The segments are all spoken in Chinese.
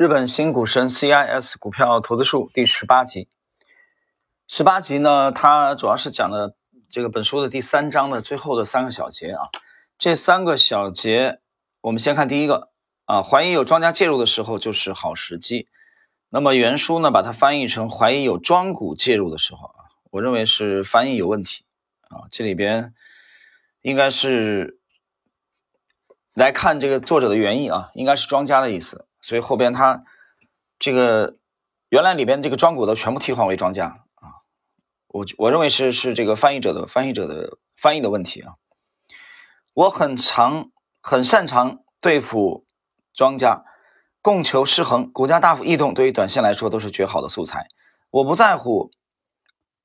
日本新股神 CIS 股票投资术第十八集。十八集呢，它主要是讲了这个本书的第三章的最后的三个小节啊。这三个小节，我们先看第一个啊，怀疑有庄家介入的时候就是好时机。那么原书呢，把它翻译成怀疑有庄股介入的时候啊，我认为是翻译有问题啊。这里边应该是来看这个作者的原意啊，应该是庄家的意思。所以后边他这个原来里边这个庄股的全部替换为庄家啊，我我认为是是这个翻译者的翻译者的翻译的问题啊。我很常很擅长对付庄家，供求失衡，股价大幅异动，对于短线来说都是绝好的素材。我不在乎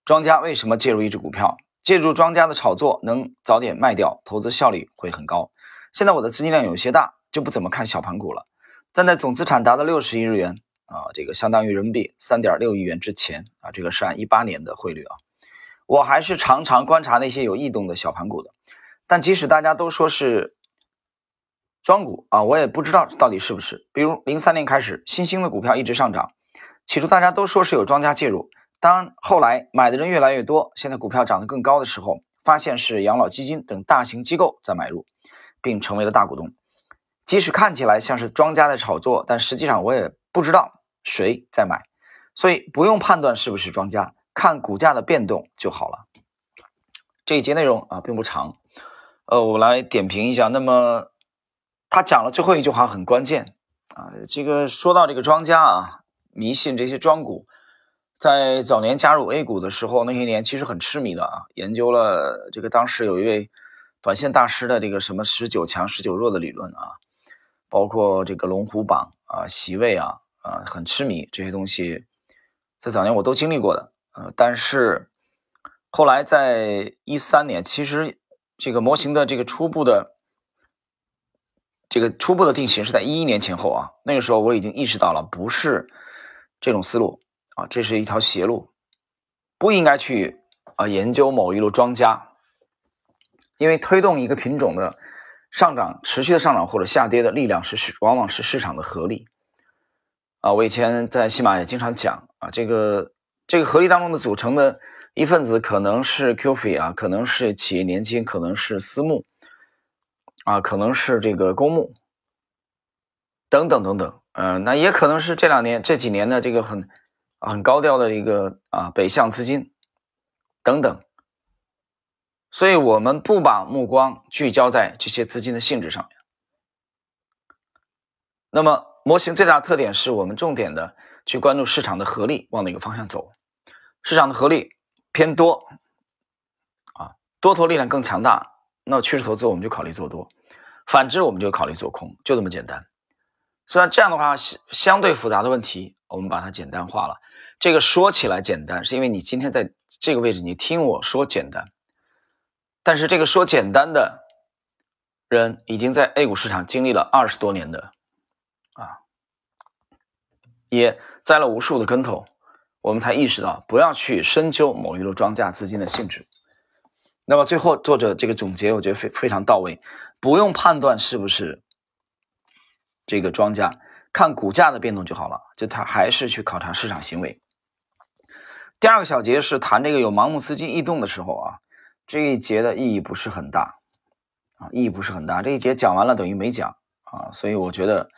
庄家为什么介入一只股票，借助庄家的炒作能早点卖掉，投资效率会很高。现在我的资金量有些大，就不怎么看小盘股了。但在总资产达到六十亿日元啊，这个相当于人民币三点六亿元之前啊，这个是按一八年的汇率啊，我还是常常观察那些有异动的小盘股的。但即使大家都说是庄股啊，我也不知道到底是不是。比如零三年开始，新兴的股票一直上涨，起初大家都说是有庄家介入，当后来买的人越来越多，现在股票涨得更高的时候，发现是养老基金等大型机构在买入，并成为了大股东。即使看起来像是庄家在炒作，但实际上我也不知道谁在买，所以不用判断是不是庄家，看股价的变动就好了。这一节内容啊并不长，呃，我来点评一下。那么他讲了最后一句话很关键啊，这个说到这个庄家啊，迷信这些庄股，在早年加入 A 股的时候，那些年其实很痴迷的啊，研究了这个当时有一位短线大师的这个什么十九强十九弱的理论啊。包括这个龙虎榜啊、席位啊、啊很痴迷这些东西，在早年我都经历过的。呃，但是后来在一三年，其实这个模型的这个初步的这个初步的定型是在一一年前后啊。那个时候我已经意识到了，不是这种思路啊，这是一条邪路，不应该去啊研究某一路庄家，因为推动一个品种的。上涨持续的上涨或者下跌的力量是市，往往是市场的合力啊。我以前在喜马也经常讲啊，这个这个合力当中的组成的一份子可能是 QF 啊，可能是企业年金，可能是私募啊，可能是这个公募等等等等。嗯，那也可能是这两年这几年的这个很很高调的一个啊北向资金等等。所以，我们不把目光聚焦在这些资金的性质上面。那么，模型最大的特点是我们重点的去关注市场的合力往哪个方向走。市场的合力偏多，啊，多头力量更强大，那趋势投资我们就考虑做多；反之，我们就考虑做空，就这么简单。虽然这样的话相对复杂的问题，我们把它简单化了。这个说起来简单，是因为你今天在这个位置，你听我说简单。但是这个说简单的人，已经在 A 股市场经历了二十多年的啊，也栽了无数的跟头，我们才意识到不要去深究某一路庄家资金的性质。那么最后作者这个总结，我觉得非非常到位，不用判断是不是这个庄家，看股价的变动就好了。就他还是去考察市场行为。第二个小节是谈这个有盲目资金异动的时候啊。这一节的意义不是很大啊，意义不是很大。这一节讲完了等于没讲啊，所以我觉得，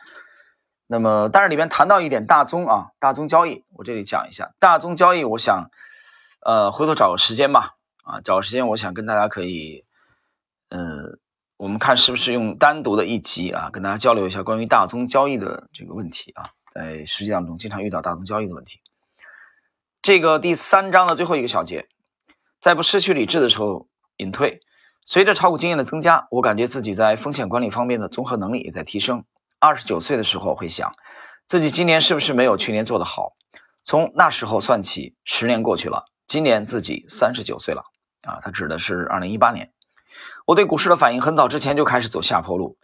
那么但是里面谈到一点大宗啊，大宗交易，我这里讲一下大宗交易。我想，呃，回头找个时间吧，啊，找个时间，我想跟大家可以，嗯，我们看是不是用单独的一集啊，跟大家交流一下关于大宗交易的这个问题啊，在实际当中经常遇到大宗交易的问题。这个第三章的最后一个小节。在不失去理智的时候隐退。随着炒股经验的增加，我感觉自己在风险管理方面的综合能力也在提升。二十九岁的时候会想，自己今年是不是没有去年做得好？从那时候算起，十年过去了，今年自己三十九岁了。啊，他指的是二零一八年。我对股市的反应很早之前就开始走下坡路，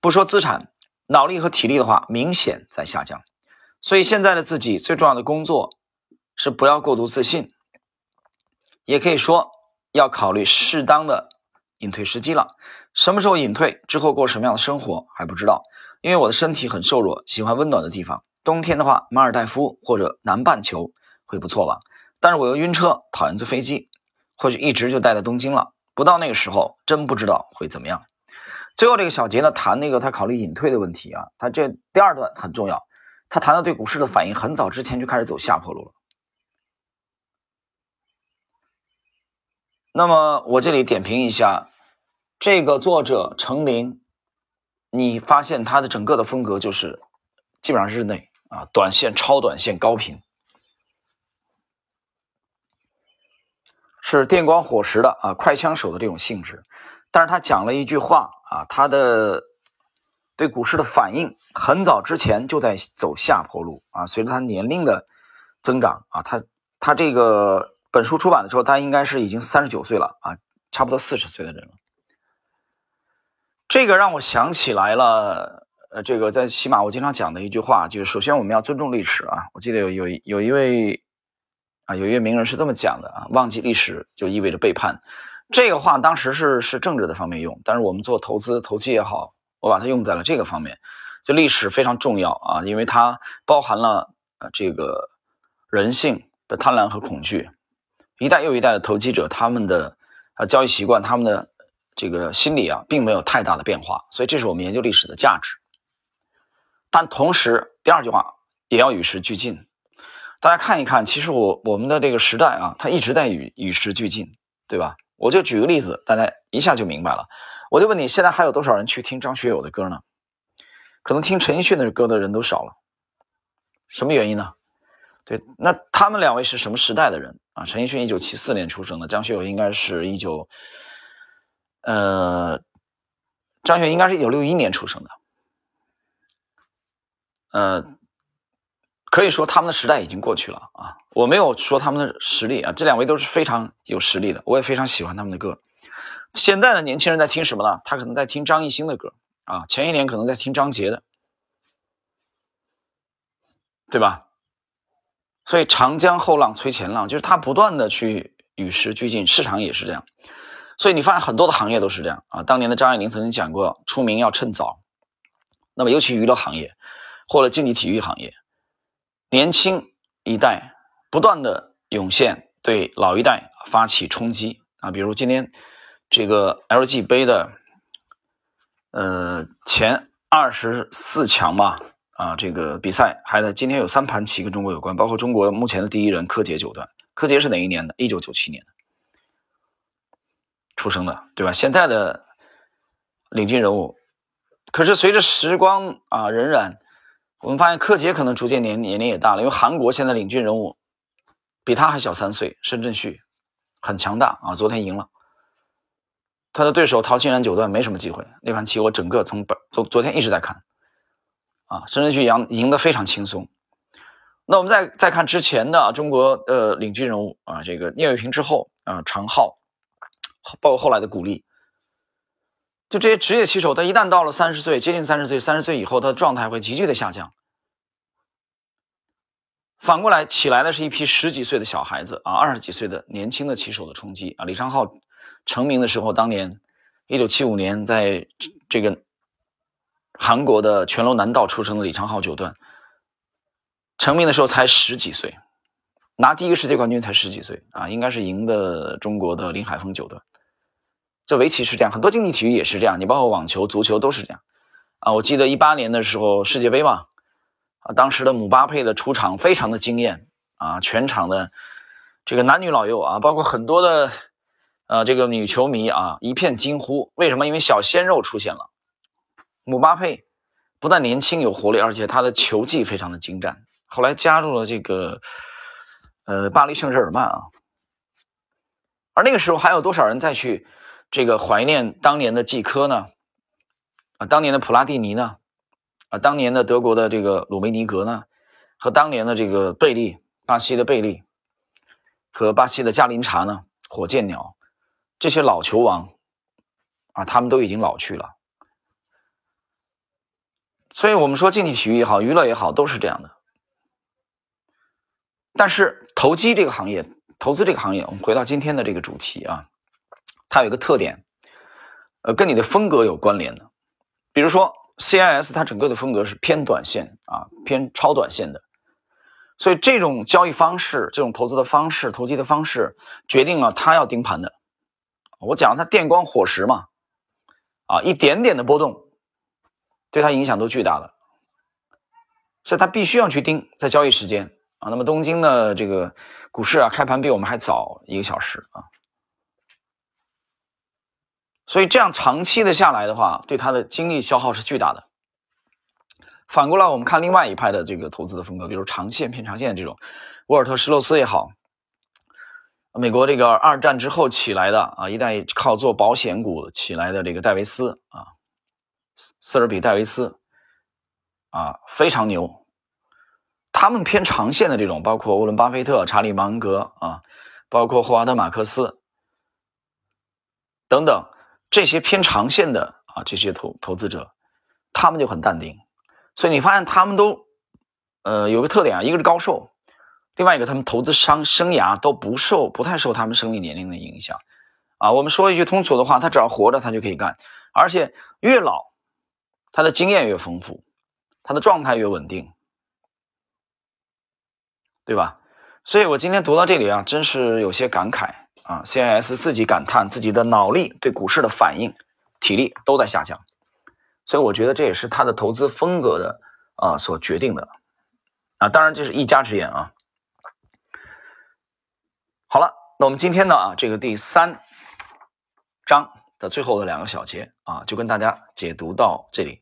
不说资产、脑力和体力的话，明显在下降。所以现在的自己最重要的工作是不要过度自信。也可以说要考虑适当的隐退时机了。什么时候隐退，之后过什么样的生活还不知道。因为我的身体很瘦弱，喜欢温暖的地方，冬天的话，马尔代夫或者南半球会不错吧。但是我又晕车，讨厌坐飞机，或许一直就待在东京了。不到那个时候，真不知道会怎么样。最后这个小杰呢，谈那个他考虑隐退的问题啊，他这第二段很重要，他谈到对股市的反应，很早之前就开始走下坡路了。那么我这里点评一下，这个作者程林，你发现他的整个的风格就是基本上日内啊，短线、超短线、高频，是电光火石的啊，快枪手的这种性质。但是他讲了一句话啊，他的对股市的反应很早之前就在走下坡路啊。随着他年龄的增长啊，他他这个本书出版的时候，他应该是已经三十九岁了啊，差不多四十岁的人了。这个让我想起来了，呃，这个在起码我经常讲的一句话，就是首先我们要尊重历史啊。我记得有有有一位啊，有一位名人是这么讲的啊，忘记历史就意味着背叛。这个话当时是是政治的方面用，但是我们做投资投机也好，我把它用在了这个方面。就历史非常重要啊，因为它包含了呃这个人性的贪婪和恐惧，一代又一代的投机者他们的啊交易习惯，他们的这个心理啊并没有太大的变化，所以这是我们研究历史的价值。但同时，第二句话也要与时俱进。大家看一看，其实我我们的这个时代啊，它一直在与与时俱进，对吧？我就举个例子，大家一下就明白了。我就问你，现在还有多少人去听张学友的歌呢？可能听陈奕迅的歌的人都少了。什么原因呢？对，那他们两位是什么时代的人啊？陈奕迅一九七四年出生的，张学友应该是一九，呃，张学应该是一九六一年出生的，呃。可以说他们的时代已经过去了啊！我没有说他们的实力啊，这两位都是非常有实力的，我也非常喜欢他们的歌。现在的年轻人在听什么呢？他可能在听张艺兴的歌啊，前一年可能在听张杰的，对吧？所以长江后浪推前浪，就是他不断的去与时俱进，市场也是这样。所以你发现很多的行业都是这样啊。当年的张爱玲曾经讲过，出名要趁早。那么尤其娱乐行业或者竞技体育行业。年轻一代不断的涌现，对老一代发起冲击啊！比如今天这个 LG 杯的呃前二十四强吧啊，这个比赛还在今天有三盘棋跟中国有关，包括中国目前的第一人柯洁九段。柯洁是哪一年的？一九九七年出生的，对吧？现在的领军人物，可是随着时光啊荏苒。我们发现柯洁可能逐渐年年龄也大了，因为韩国现在领军人物比他还小三岁，申正旭很强大啊，昨天赢了，他的对手陶金然九段没什么机会，那盘棋我整个从本昨昨天一直在看，啊，申正旭赢赢得非常轻松。那我们再再看之前的中国的领军人物啊，这个聂卫平之后啊，常浩，包括后来的古力。就这些职业棋手，他一旦到了三十岁，接近三十岁，三十岁以后，他的状态会急剧的下降。反过来，起来的是一批十几岁的小孩子啊，二十几岁的年轻的棋手的冲击啊。李昌镐成名的时候，当年一九七五年，在这个韩国的全罗南道出生的李昌镐九段，成名的时候才十几岁，拿第一个世界冠军才十几岁啊，应该是赢的中国的林海峰九段。这围棋是这样，很多竞技体育也是这样。你包括网球、足球都是这样啊。我记得一八年的时候世界杯嘛，啊，当时的姆巴佩的出场非常的惊艳啊，全场的这个男女老幼啊，包括很多的呃这个女球迷啊，一片惊呼。为什么？因为小鲜肉出现了。姆巴佩不但年轻有活力，而且他的球技非常的精湛。后来加入了这个呃巴黎圣日耳曼啊，而那个时候还有多少人再去？这个怀念当年的季科呢，啊，当年的普拉蒂尼呢，啊，当年的德国的这个鲁梅尼格呢，和当年的这个贝利，巴西的贝利，和巴西的加林查呢，火箭鸟，这些老球王，啊，他们都已经老去了。所以我们说竞技体育也好，娱乐也好，都是这样的。但是投机这个行业，投资这个行业，我们回到今天的这个主题啊。它有一个特点，呃，跟你的风格有关联的。比如说，CIS 它整个的风格是偏短线啊，偏超短线的，所以这种交易方式、这种投资的方式、投机的方式，决定了它要盯盘的。我讲它电光火石嘛，啊，一点点的波动，对他影响都巨大的，所以他必须要去盯在交易时间啊。那么东京的这个股市啊，开盘比我们还早一个小时啊。所以这样长期的下来的话，对他的精力消耗是巨大的。反过来，我们看另外一派的这个投资的风格，比如长线偏长线这种，沃尔特施洛斯也好，美国这个二战之后起来的啊，一代靠做保险股起来的这个戴维斯啊，斯尔比戴维斯啊，非常牛。他们偏长线的这种，包括沃伦巴菲特、查理芒格啊，包括霍华德马克思等等。这些偏长线的啊，这些投投资者，他们就很淡定，所以你发现他们都，呃，有个特点啊，一个是高寿，另外一个他们投资商生涯都不受不太受他们生理年龄的影响，啊，我们说一句通俗的话，他只要活着，他就可以干，而且越老，他的经验越丰富，他的状态越稳定，对吧？所以我今天读到这里啊，真是有些感慨。啊，CIS 自己感叹自己的脑力对股市的反应、体力都在下降，所以我觉得这也是他的投资风格的啊所决定的啊。当然这是一家之言啊。好了，那我们今天呢啊这个第三章的最后的两个小节啊，就跟大家解读到这里。